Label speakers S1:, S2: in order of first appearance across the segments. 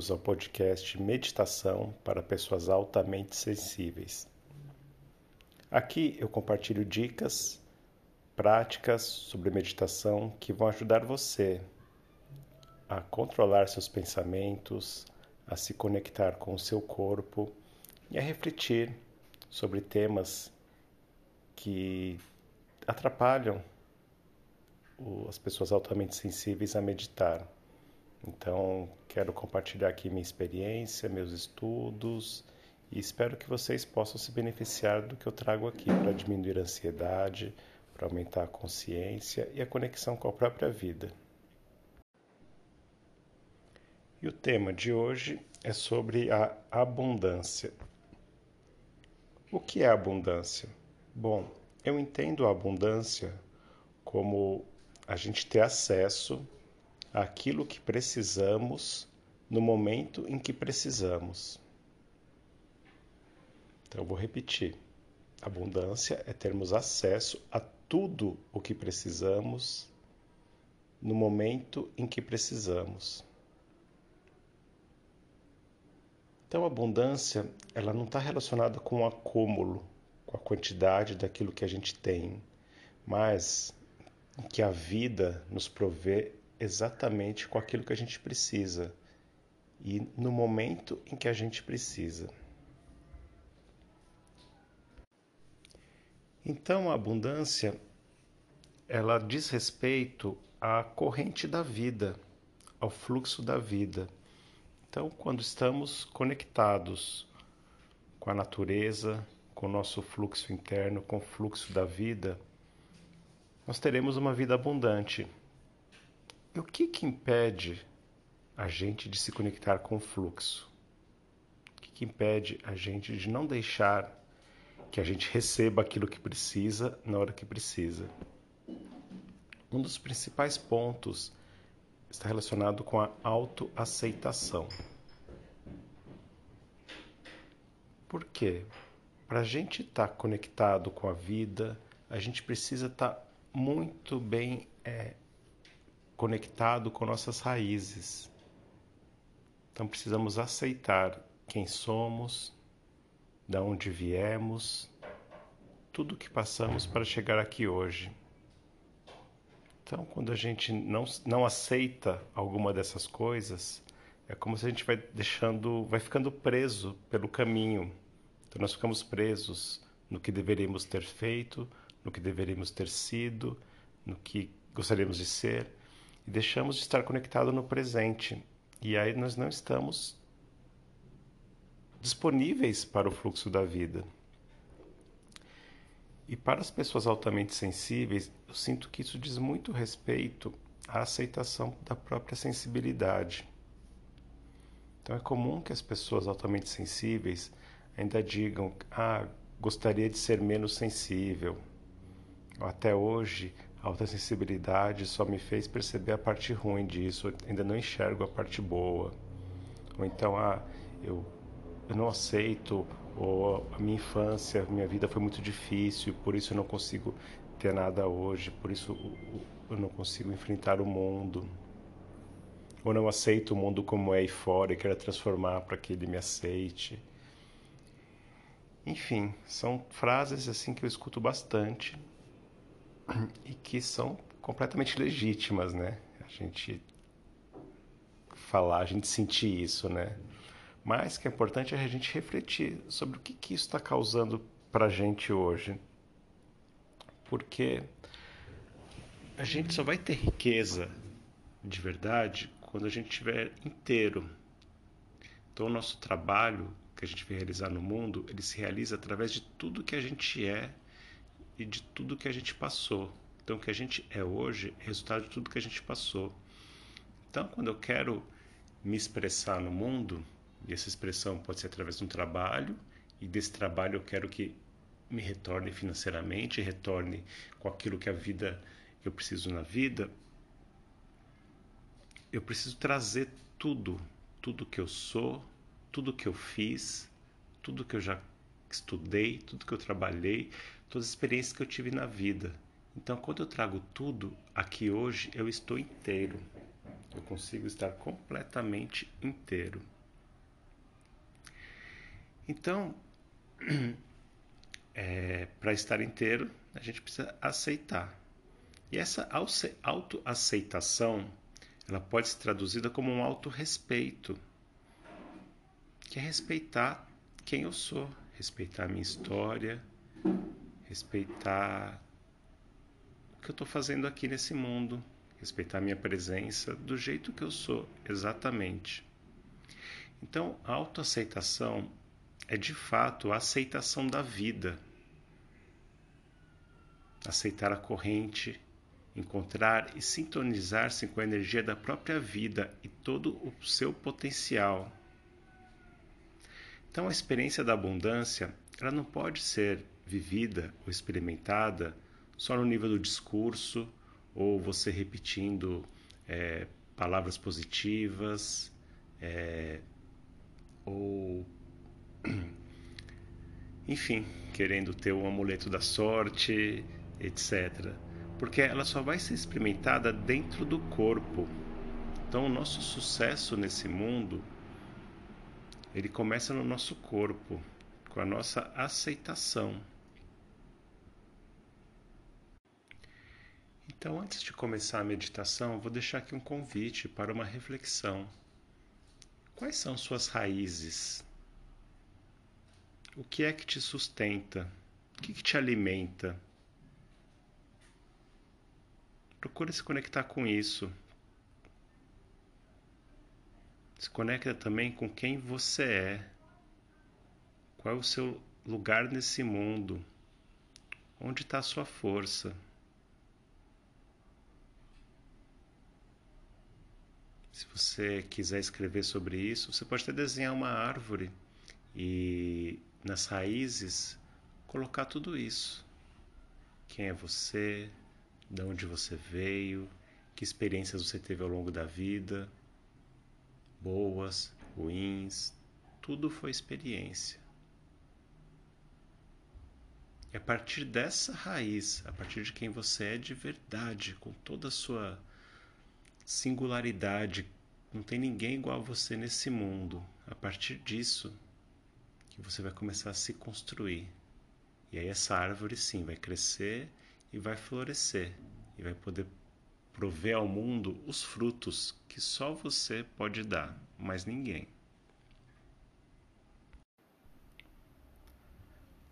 S1: Bem-vindos ao podcast Meditação para Pessoas Altamente Sensíveis. Aqui eu compartilho dicas, práticas sobre meditação que vão ajudar você a controlar seus pensamentos, a se conectar com o seu corpo e a refletir sobre temas que atrapalham as pessoas altamente sensíveis a meditar. Então, quero compartilhar aqui minha experiência, meus estudos e espero que vocês possam se beneficiar do que eu trago aqui para diminuir a ansiedade, para aumentar a consciência e a conexão com a própria vida. E o tema de hoje é sobre a abundância. O que é abundância? Bom, eu entendo a abundância como a gente ter acesso àquilo que precisamos no momento em que precisamos. Então, eu vou repetir. Abundância é termos acesso a tudo o que precisamos no momento em que precisamos. Então, a abundância, ela não está relacionada com o acúmulo, com a quantidade daquilo que a gente tem, mas que a vida nos provê exatamente com aquilo que a gente precisa e no momento em que a gente precisa. Então, a abundância ela diz respeito à corrente da vida, ao fluxo da vida. Então, quando estamos conectados com a natureza, com o nosso fluxo interno, com o fluxo da vida, nós teremos uma vida abundante. E o que, que impede a gente de se conectar com o fluxo? O que, que impede a gente de não deixar que a gente receba aquilo que precisa na hora que precisa? Um dos principais pontos está relacionado com a autoaceitação. Por quê? Para a gente estar tá conectado com a vida, a gente precisa estar tá muito bem é, conectado com nossas raízes. Então precisamos aceitar quem somos, da onde viemos, tudo que passamos para chegar aqui hoje. Então, quando a gente não, não aceita alguma dessas coisas, é como se a gente vai deixando, vai ficando preso pelo caminho. Então, nós ficamos presos no que deveríamos ter feito, no que deveríamos ter sido, no que gostaríamos de ser, deixamos de estar conectado no presente. E aí nós não estamos disponíveis para o fluxo da vida. E para as pessoas altamente sensíveis, eu sinto que isso diz muito respeito à aceitação da própria sensibilidade. Então é comum que as pessoas altamente sensíveis ainda digam: "Ah, gostaria de ser menos sensível". Até hoje, a alta sensibilidade só me fez perceber a parte ruim disso, ainda não enxergo a parte boa. Ou então, ah, eu, eu não aceito ou a minha infância, minha vida foi muito difícil, por isso eu não consigo ter nada hoje, por isso eu não consigo enfrentar o mundo. Ou não aceito o mundo como é aí fora e quero transformar para que ele me aceite. Enfim, são frases assim que eu escuto bastante e que são completamente legítimas, né? A gente falar, a gente sentir isso, né? Mas que é importante é a gente refletir sobre o que, que isso está causando para a gente hoje. Porque a gente só vai ter riqueza de verdade quando a gente estiver inteiro. Então, o nosso trabalho que a gente vai realizar no mundo, ele se realiza através de tudo que a gente é e de tudo que a gente passou. Então, o que a gente é hoje é resultado de tudo que a gente passou. Então, quando eu quero me expressar no mundo, e essa expressão pode ser através de um trabalho, e desse trabalho eu quero que me retorne financeiramente, retorne com aquilo que a vida eu preciso na vida. Eu preciso trazer tudo, tudo que eu sou, tudo que eu fiz, tudo que eu já estudei, tudo que eu trabalhei, todas as experiências que eu tive na vida. Então, quando eu trago tudo aqui hoje, eu estou inteiro. Eu consigo estar completamente inteiro. Então, é, para estar inteiro, a gente precisa aceitar. E essa autoaceitação, ela pode ser traduzida como um autorrespeito, que é respeitar quem eu sou, respeitar a minha história, respeitar o que eu estou fazendo aqui nesse mundo, respeitar a minha presença do jeito que eu sou, exatamente. Então, a autoaceitação é de fato a aceitação da vida. Aceitar a corrente, encontrar e sintonizar-se com a energia da própria vida e todo o seu potencial. Então, a experiência da abundância, ela não pode ser vivida ou experimentada só no nível do discurso ou você repetindo é, palavras positivas é, ou enfim, querendo ter um amuleto da sorte, etc. Porque ela só vai ser experimentada dentro do corpo. Então, o nosso sucesso nesse mundo ele começa no nosso corpo, com a nossa aceitação. Então, antes de começar a meditação, vou deixar aqui um convite para uma reflexão. Quais são suas raízes? O que é que te sustenta? O que, que te alimenta? Procure se conectar com isso. Se conecta também com quem você é. Qual é o seu lugar nesse mundo? Onde está a sua força? Se você quiser escrever sobre isso, você pode até desenhar uma árvore e nas raízes colocar tudo isso. Quem é você? De onde você veio? Que experiências você teve ao longo da vida? Boas, ruins, tudo foi experiência. E a partir dessa raiz, a partir de quem você é de verdade, com toda a sua singularidade, não tem ninguém igual a você nesse mundo. A partir disso, que você vai começar a se construir. E aí essa árvore sim vai crescer e vai florescer e vai poder prover ao mundo os frutos que só você pode dar, mas ninguém.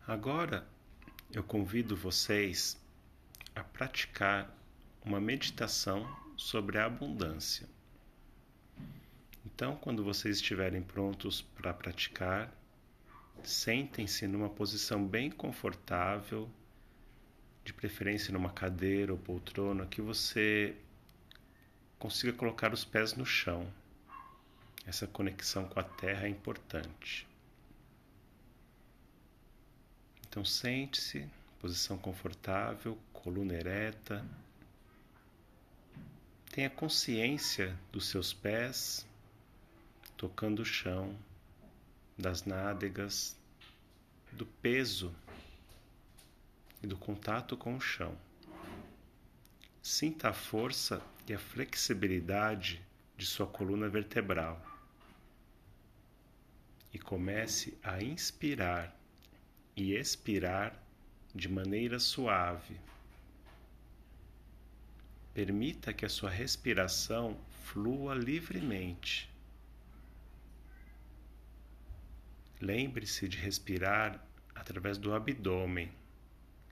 S1: Agora eu convido vocês a praticar uma meditação sobre a abundância. Então, quando vocês estiverem prontos para praticar, Sentem-se numa posição bem confortável, de preferência numa cadeira ou poltrona, que você consiga colocar os pés no chão. Essa conexão com a terra é importante. Então sente-se, posição confortável, coluna ereta. Tenha consciência dos seus pés tocando o chão das nádegas, do peso e do contato com o chão. Sinta a força e a flexibilidade de sua coluna vertebral e comece a inspirar e expirar de maneira suave. Permita que a sua respiração flua livremente. Lembre-se de respirar através do abdômen.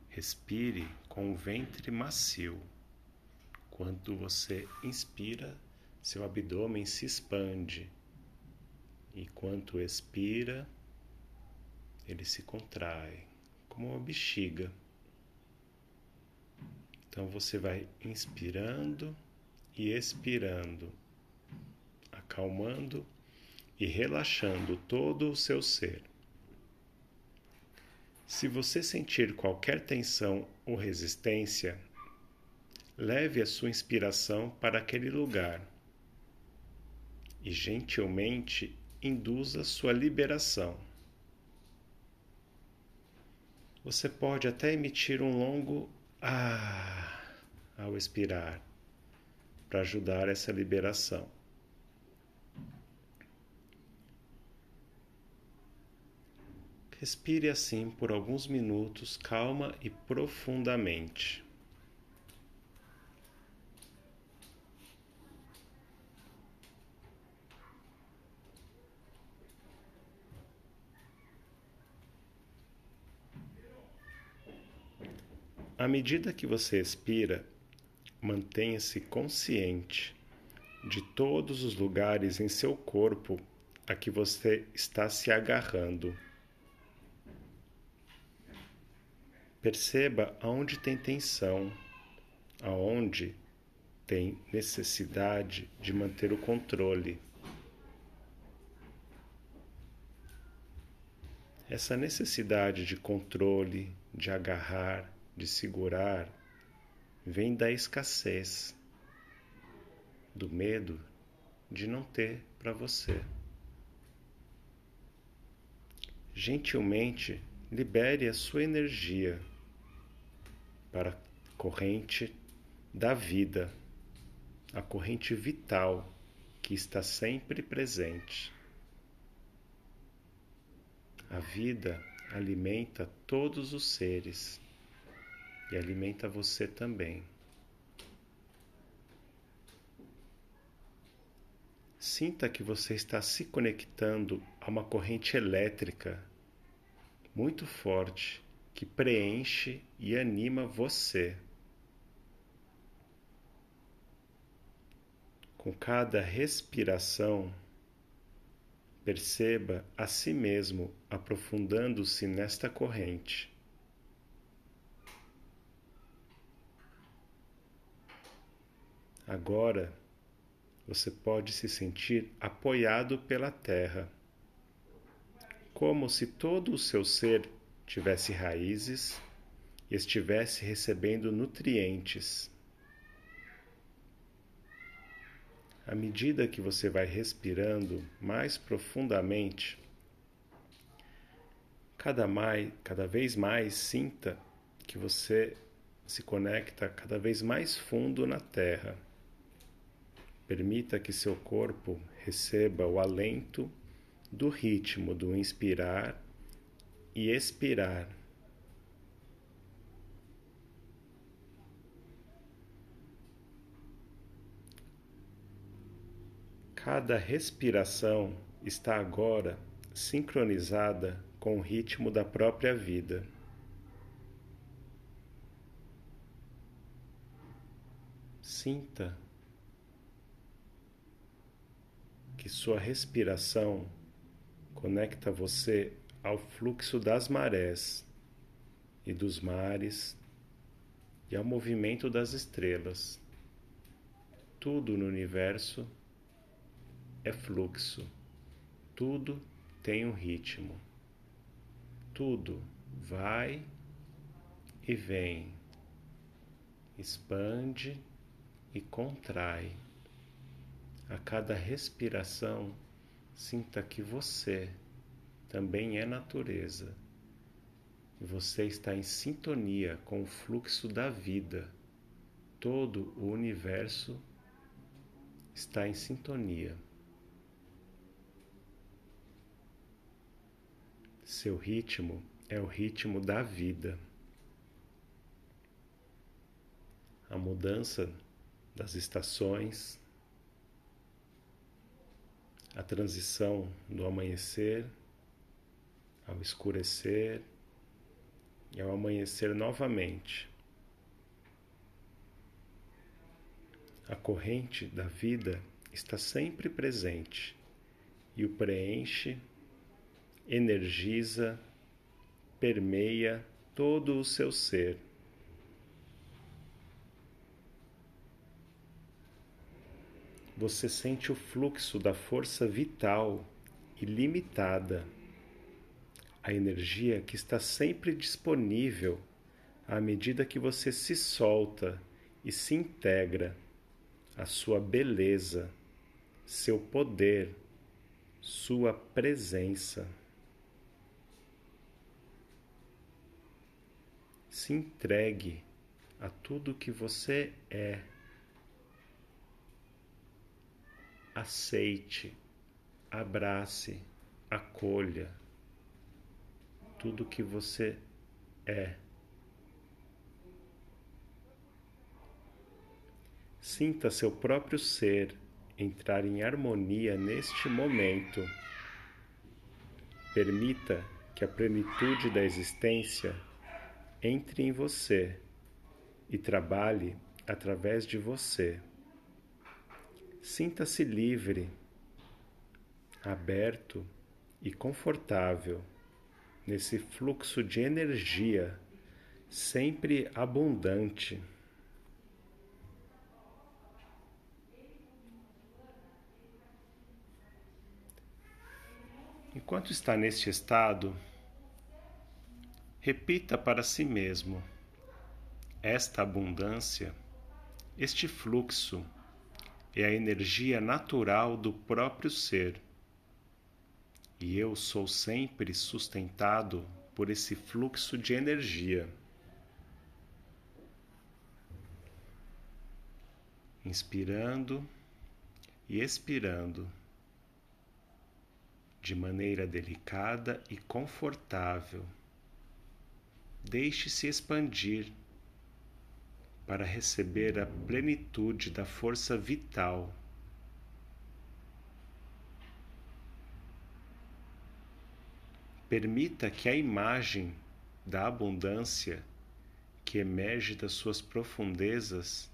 S1: Respire com o ventre macio. Quando você inspira, seu abdômen se expande. E quando expira, ele se contrai, como uma bexiga. Então você vai inspirando e expirando, acalmando e relaxando todo o seu ser. Se você sentir qualquer tensão ou resistência, leve a sua inspiração para aquele lugar e gentilmente induza sua liberação. Você pode até emitir um longo ah ao expirar, para ajudar essa liberação. Respire assim por alguns minutos, calma e profundamente. À medida que você expira, mantenha-se consciente de todos os lugares em seu corpo a que você está se agarrando. Perceba aonde tem tensão, aonde tem necessidade de manter o controle. Essa necessidade de controle, de agarrar, de segurar, vem da escassez, do medo de não ter para você. Gentilmente libere a sua energia para a corrente da vida, a corrente vital que está sempre presente. A vida alimenta todos os seres e alimenta você também. Sinta que você está se conectando a uma corrente elétrica muito forte que preenche e anima você. Com cada respiração, perceba a si mesmo aprofundando-se nesta corrente. Agora você pode se sentir apoiado pela terra, como se todo o seu ser tivesse raízes e estivesse recebendo nutrientes. À medida que você vai respirando mais profundamente, cada, mais, cada vez mais sinta que você se conecta cada vez mais fundo na Terra. Permita que seu corpo receba o alento do ritmo do inspirar e expirar. Cada respiração está agora sincronizada com o ritmo da própria vida. Sinta que sua respiração conecta você ao fluxo das marés e dos mares e ao movimento das estrelas. Tudo no universo é fluxo, tudo tem um ritmo, tudo vai e vem, expande e contrai. A cada respiração, sinta que você também é natureza. E você está em sintonia com o fluxo da vida. Todo o universo está em sintonia. Seu ritmo é o ritmo da vida. A mudança das estações, a transição do amanhecer ao escurecer e ao amanhecer novamente. A corrente da vida está sempre presente e o preenche, energiza, permeia todo o seu ser. Você sente o fluxo da força vital ilimitada a energia que está sempre disponível à medida que você se solta e se integra, a sua beleza, seu poder, sua presença. Se entregue a tudo que você é aceite, abrace, acolha tudo que você é. Sinta seu próprio ser entrar em harmonia neste momento. Permita que a plenitude da existência entre em você e trabalhe através de você. Sinta-se livre, aberto e confortável nesse fluxo de energia sempre abundante. Enquanto está neste estado, repita para si mesmo: esta abundância, este fluxo, é a energia natural do próprio ser. E eu sou sempre sustentado por esse fluxo de energia. Inspirando e expirando de maneira delicada e confortável. Deixe-se expandir para receber a plenitude da força vital. Permita que a imagem da abundância que emerge das suas profundezas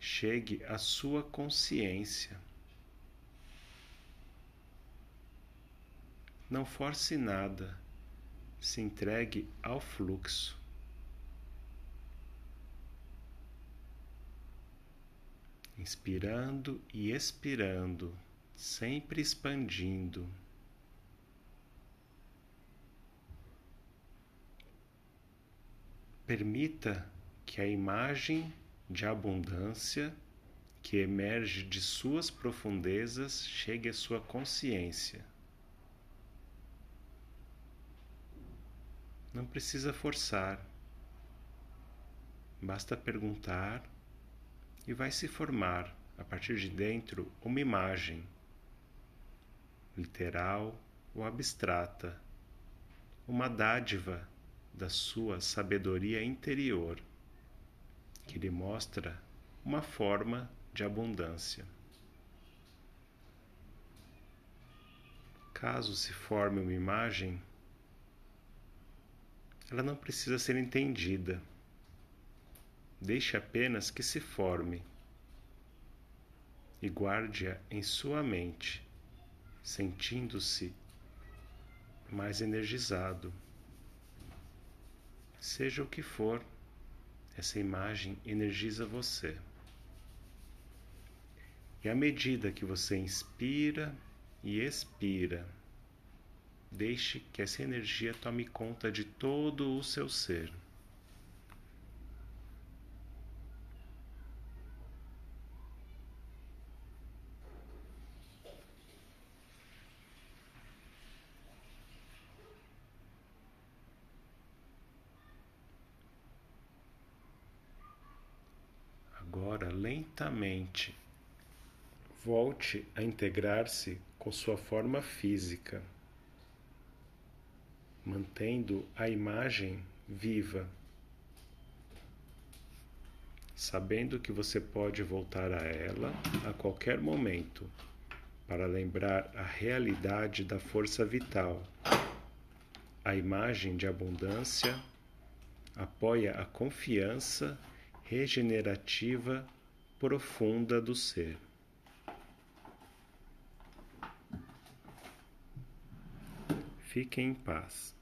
S1: chegue à sua consciência. Não force nada, se entregue ao fluxo. Inspirando e expirando, sempre expandindo. Permita que a imagem de abundância que emerge de suas profundezas chegue à sua consciência. Não precisa forçar. Basta perguntar e vai se formar a partir de dentro uma imagem, literal ou abstrata, uma dádiva da sua sabedoria interior, que lhe mostra uma forma de abundância. Caso se forme uma imagem, ela não precisa ser entendida. Deixe apenas que se forme e guarde-a em sua mente, sentindo-se mais energizado. Seja o que for, essa imagem energiza você. E à medida que você inspira e expira, Deixe que essa energia tome conta de todo o seu ser. Agora, lentamente, volte a integrar-se com sua forma física mantendo a imagem viva, sabendo que você pode voltar a ela a qualquer momento para lembrar a realidade da força vital. A imagem de abundância apoia a confiança regenerativa profunda do ser. Fiquem em paz.